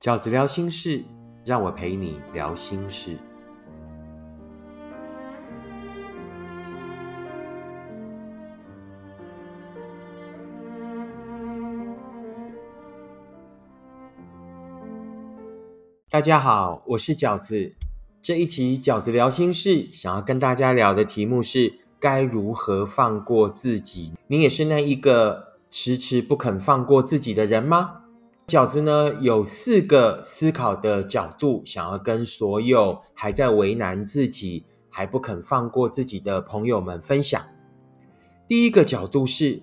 饺子聊心事，让我陪你聊心事。大家好，我是饺子。这一集饺子聊心事，想要跟大家聊的题目是该如何放过自己。你也是那一个迟迟不肯放过自己的人吗？饺子呢有四个思考的角度，想要跟所有还在为难自己、还不肯放过自己的朋友们分享。第一个角度是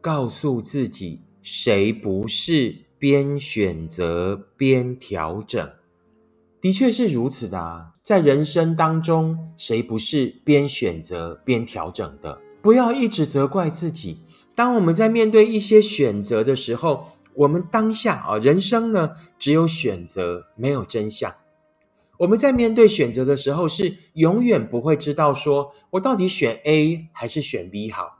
告诉自己，谁不是边选择边调整？的确是如此的啊，在人生当中，谁不是边选择边调整的？不要一直责怪自己。当我们在面对一些选择的时候，我们当下啊，人生呢只有选择，没有真相。我们在面对选择的时候，是永远不会知道说我到底选 A 还是选 B 好。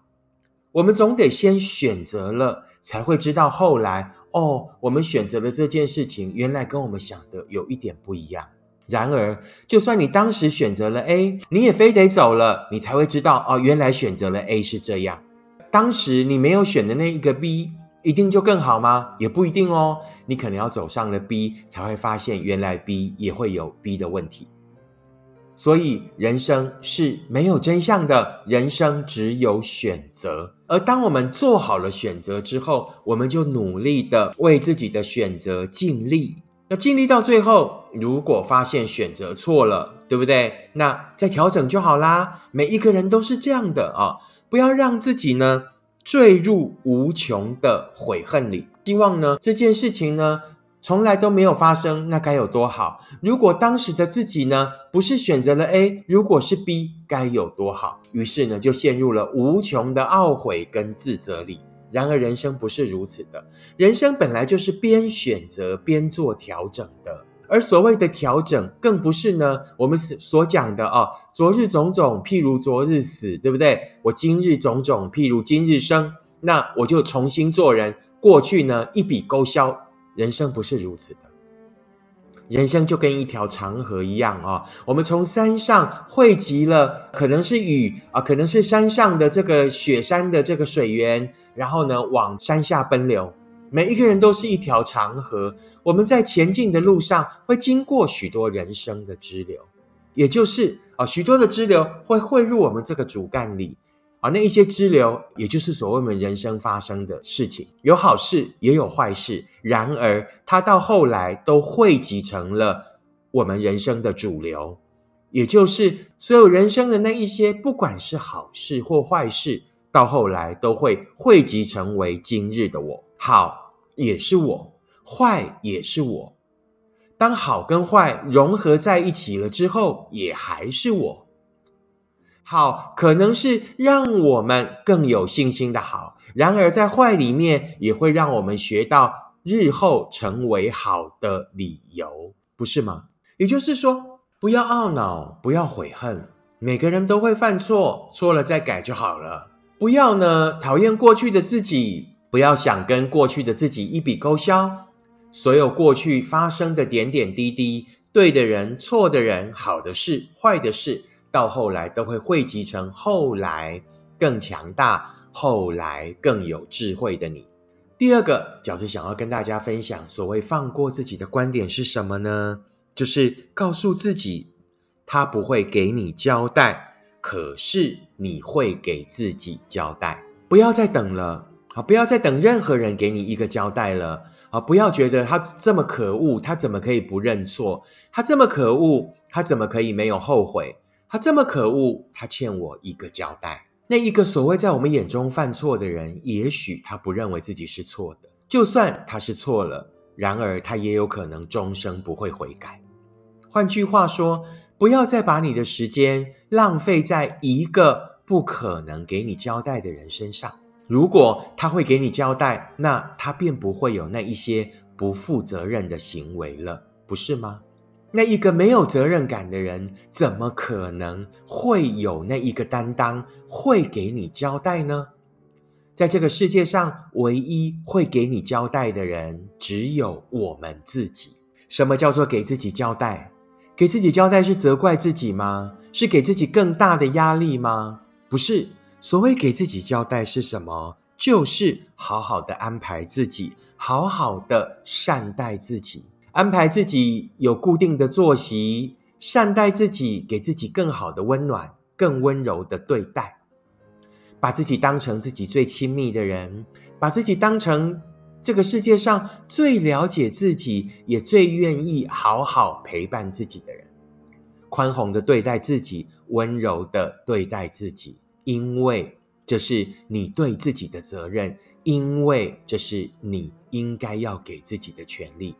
我们总得先选择了，才会知道后来哦，我们选择了这件事情，原来跟我们想的有一点不一样。然而，就算你当时选择了 A，你也非得走了，你才会知道哦，原来选择了 A 是这样。当时你没有选的那一个 B。一定就更好吗？也不一定哦。你可能要走上了 B，才会发现原来 B 也会有 B 的问题。所以人生是没有真相的，人生只有选择。而当我们做好了选择之后，我们就努力的为自己的选择尽力。那尽力到最后，如果发现选择错了，对不对？那再调整就好啦。每一个人都是这样的啊，不要让自己呢。坠入无穷的悔恨里，希望呢这件事情呢从来都没有发生，那该有多好！如果当时的自己呢不是选择了 A，如果是 B，该有多好！于是呢就陷入了无穷的懊悔跟自责里。然而人生不是如此的，人生本来就是边选择边做调整的。而所谓的调整，更不是呢，我们所所讲的哦，昨日种种，譬如昨日死，对不对？我今日种种，譬如今日生，那我就重新做人。过去呢，一笔勾销。人生不是如此的，人生就跟一条长河一样啊。我们从山上汇集了，可能是雨啊，可能是山上的这个雪山的这个水源，然后呢，往山下奔流。每一个人都是一条长河，我们在前进的路上会经过许多人生的支流，也就是啊，许多的支流会汇入我们这个主干里。啊，那一些支流，也就是所谓我们人生发生的事情，有好事也有坏事，然而它到后来都汇集成了我们人生的主流，也就是所有人生的那一些，不管是好事或坏事，到后来都会汇集成为今日的我。好也是我，坏也是我。当好跟坏融合在一起了之后，也还是我。好可能是让我们更有信心的好，然而在坏里面也会让我们学到日后成为好的理由，不是吗？也就是说，不要懊恼，不要悔恨，每个人都会犯错，错了再改就好了。不要呢讨厌过去的自己。不要想跟过去的自己一笔勾销，所有过去发生的点点滴滴，对的人、错的人、好的事、坏的事，到后来都会汇集成后来更强大、后来更有智慧的你。第二个饺子想要跟大家分享，所谓放过自己的观点是什么呢？就是告诉自己，他不会给你交代，可是你会给自己交代。不要再等了。不要再等任何人给你一个交代了啊！不要觉得他这么可恶，他怎么可以不认错？他这么可恶，他怎么可以没有后悔？他这么可恶，他欠我一个交代。那一个所谓在我们眼中犯错的人，也许他不认为自己是错的，就算他是错了，然而他也有可能终生不会悔改。换句话说，不要再把你的时间浪费在一个不可能给你交代的人身上。如果他会给你交代，那他便不会有那一些不负责任的行为了，不是吗？那一个没有责任感的人，怎么可能会有那一个担当，会给你交代呢？在这个世界上，唯一会给你交代的人，只有我们自己。什么叫做给自己交代？给自己交代是责怪自己吗？是给自己更大的压力吗？不是。所谓给自己交代是什么？就是好好的安排自己，好好的善待自己，安排自己有固定的作息，善待自己，给自己更好的温暖，更温柔的对待，把自己当成自己最亲密的人，把自己当成这个世界上最了解自己，也最愿意好好陪伴自己的人，宽宏的对待自己，温柔的对待自己。因为这是你对自己的责任，因为这是你应该要给自己的权利。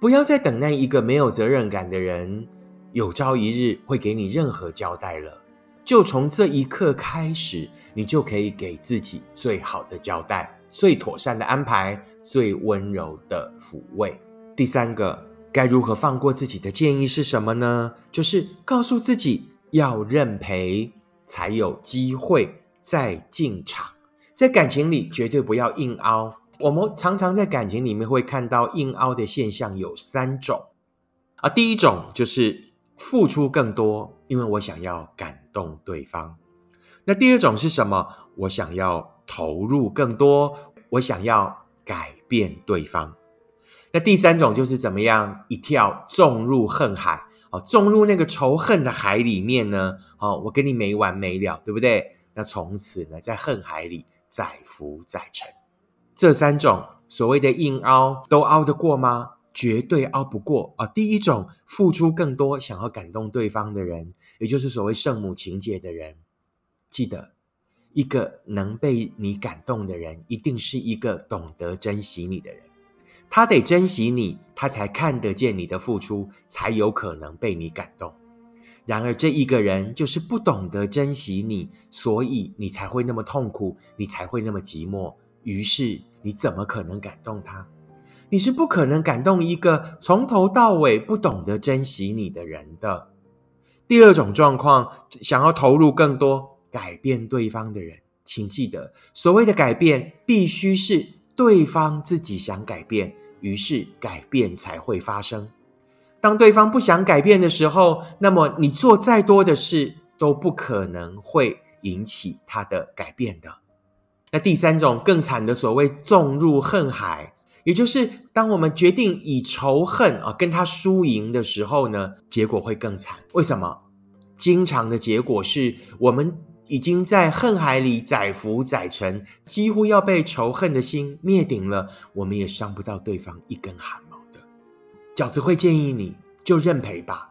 不要再等那一个没有责任感的人，有朝一日会给你任何交代了。就从这一刻开始，你就可以给自己最好的交代、最妥善的安排、最温柔的抚慰。第三个，该如何放过自己的建议是什么呢？就是告诉自己要认赔。才有机会再进场，在感情里绝对不要硬凹。我们常常在感情里面会看到硬凹的现象有三种啊，第一种就是付出更多，因为我想要感动对方。那第二种是什么？我想要投入更多，我想要改变对方。那第三种就是怎么样一跳重入恨海。哦，种入那个仇恨的海里面呢？哦，我跟你没完没了，对不对？那从此呢，在恨海里载浮载沉。这三种所谓的硬凹，都凹得过吗？绝对凹不过啊！第一种，付出更多，想要感动对方的人，也就是所谓圣母情节的人，记得，一个能被你感动的人，一定是一个懂得珍惜你的人。他得珍惜你，他才看得见你的付出，才有可能被你感动。然而，这一个人就是不懂得珍惜你，所以你才会那么痛苦，你才会那么寂寞。于是，你怎么可能感动他？你是不可能感动一个从头到尾不懂得珍惜你的人的。第二种状况，想要投入更多改变对方的人，请记得，所谓的改变，必须是。对方自己想改变，于是改变才会发生。当对方不想改变的时候，那么你做再多的事都不可能会引起他的改变的。那第三种更惨的所谓纵入恨海，也就是当我们决定以仇恨啊跟他输赢的时候呢，结果会更惨。为什么？经常的结果是我们。已经在恨海里载浮载沉，几乎要被仇恨的心灭顶了。我们也伤不到对方一根汗毛的。饺子会建议你就认赔吧，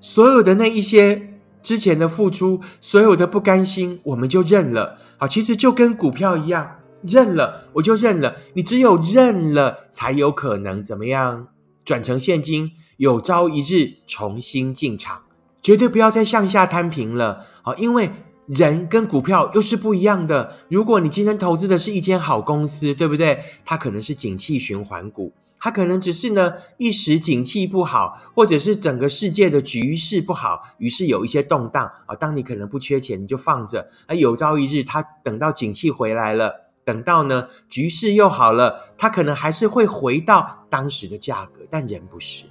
所有的那一些之前的付出，所有的不甘心，我们就认了。好，其实就跟股票一样，认了我就认了。你只有认了，才有可能怎么样转成现金，有朝一日重新进场，绝对不要再向下摊平了。好，因为。人跟股票又是不一样的。如果你今天投资的是一间好公司，对不对？它可能是景气循环股，它可能只是呢一时景气不好，或者是整个世界的局势不好，于是有一些动荡啊。当你可能不缺钱，你就放着，啊，有朝一日它等到景气回来了，等到呢局势又好了，它可能还是会回到当时的价格。但人不是。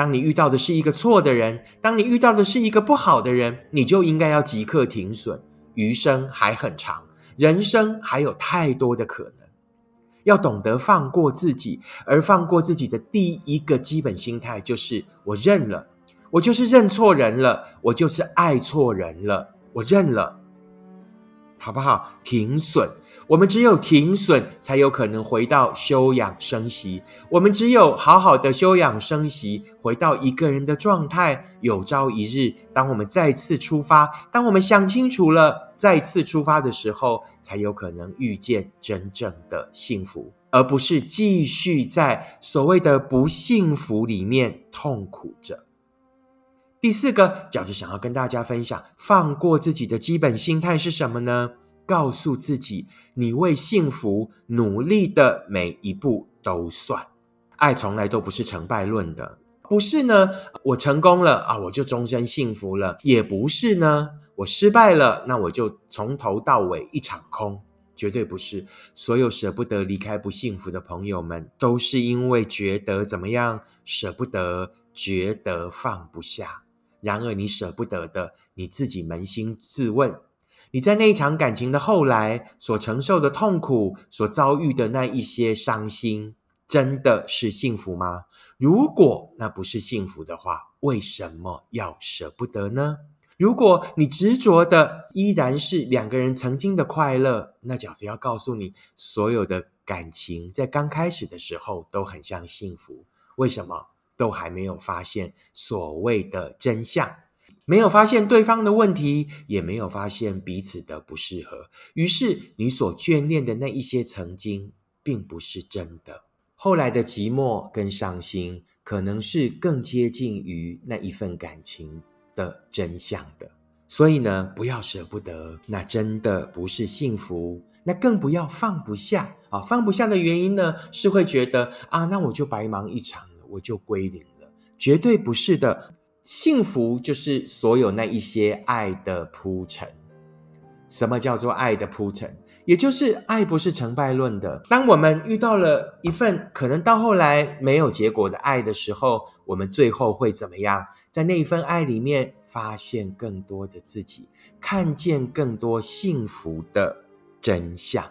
当你遇到的是一个错的人，当你遇到的是一个不好的人，你就应该要即刻停损。余生还很长，人生还有太多的可能，要懂得放过自己。而放过自己的第一个基本心态就是：我认了，我就是认错人了，我就是爱错人了，我认了。好不好？停损，我们只有停损，才有可能回到休养生息。我们只有好好的休养生息，回到一个人的状态。有朝一日，当我们再次出发，当我们想清楚了，再次出发的时候，才有可能遇见真正的幸福，而不是继续在所谓的不幸福里面痛苦着。第四个饺子想要跟大家分享，放过自己的基本心态是什么呢？告诉自己，你为幸福努力的每一步都算。爱从来都不是成败论的，不是呢，我成功了啊，我就终身幸福了；也不是呢，我失败了，那我就从头到尾一场空。绝对不是。所有舍不得离开不幸福的朋友们，都是因为觉得怎么样？舍不得，觉得放不下。然而，你舍不得的，你自己扪心自问：你在那一场感情的后来所承受的痛苦，所遭遇的那一些伤心，真的是幸福吗？如果那不是幸福的话，为什么要舍不得呢？如果你执着的依然是两个人曾经的快乐，那饺子要告诉你，所有的感情在刚开始的时候都很像幸福。为什么？都还没有发现所谓的真相，没有发现对方的问题，也没有发现彼此的不适合。于是，你所眷恋的那一些曾经，并不是真的。后来的寂寞跟伤心，可能是更接近于那一份感情。的真相的，所以呢，不要舍不得，那真的不是幸福，那更不要放不下啊！放不下的原因呢，是会觉得啊，那我就白忙一场，我就归零了，绝对不是的。幸福就是所有那一些爱的铺陈。什么叫做爱的铺陈？也就是爱不是成败论的。当我们遇到了一份可能到后来没有结果的爱的时候，我们最后会怎么样？在那一份爱里面，发现更多的自己，看见更多幸福的真相。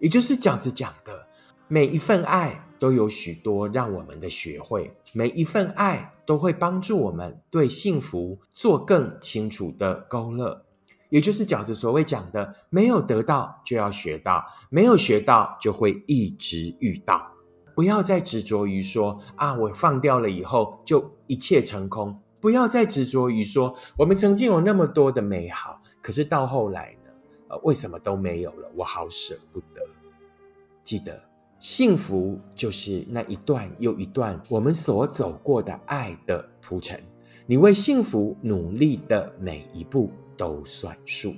也就是饺子讲的，每一份爱都有许多让我们的学会，每一份爱都会帮助我们对幸福做更清楚的勾勒。也就是饺子所谓讲的，没有得到就要学到，没有学到就会一直遇到。不要再执着于说啊，我放掉了以后就一切成空。不要再执着于说我们曾经有那么多的美好，可是到后来呢？呃，为什么都没有了？我好舍不得。记得，幸福就是那一段又一段我们所走过的爱的铺陈。你为幸福努力的每一步。都算数，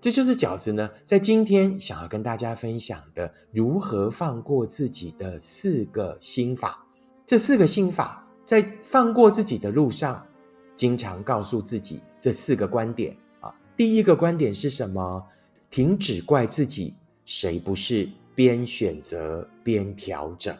这就是饺子呢，在今天想要跟大家分享的如何放过自己的四个心法。这四个心法在放过自己的路上，经常告诉自己这四个观点啊。第一个观点是什么？停止怪自己，谁不是边选择边调整？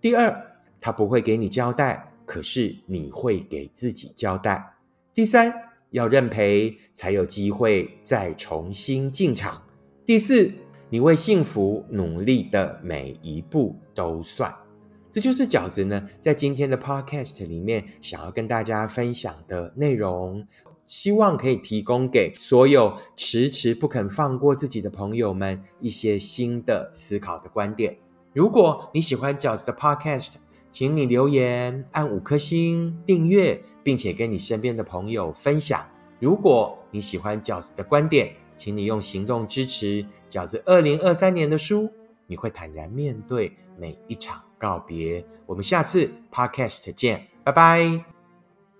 第二，他不会给你交代，可是你会给自己交代。第三。要认赔，才有机会再重新进场。第四，你为幸福努力的每一步都算。这就是饺子呢，在今天的 podcast 里面想要跟大家分享的内容，希望可以提供给所有迟迟不肯放过自己的朋友们一些新的思考的观点。如果你喜欢饺子的 podcast，请你留言、按五颗星、订阅，并且跟你身边的朋友分享。如果你喜欢饺子的观点，请你用行动支持饺子二零二三年的书。你会坦然面对每一场告别。我们下次 Podcast 见，拜拜。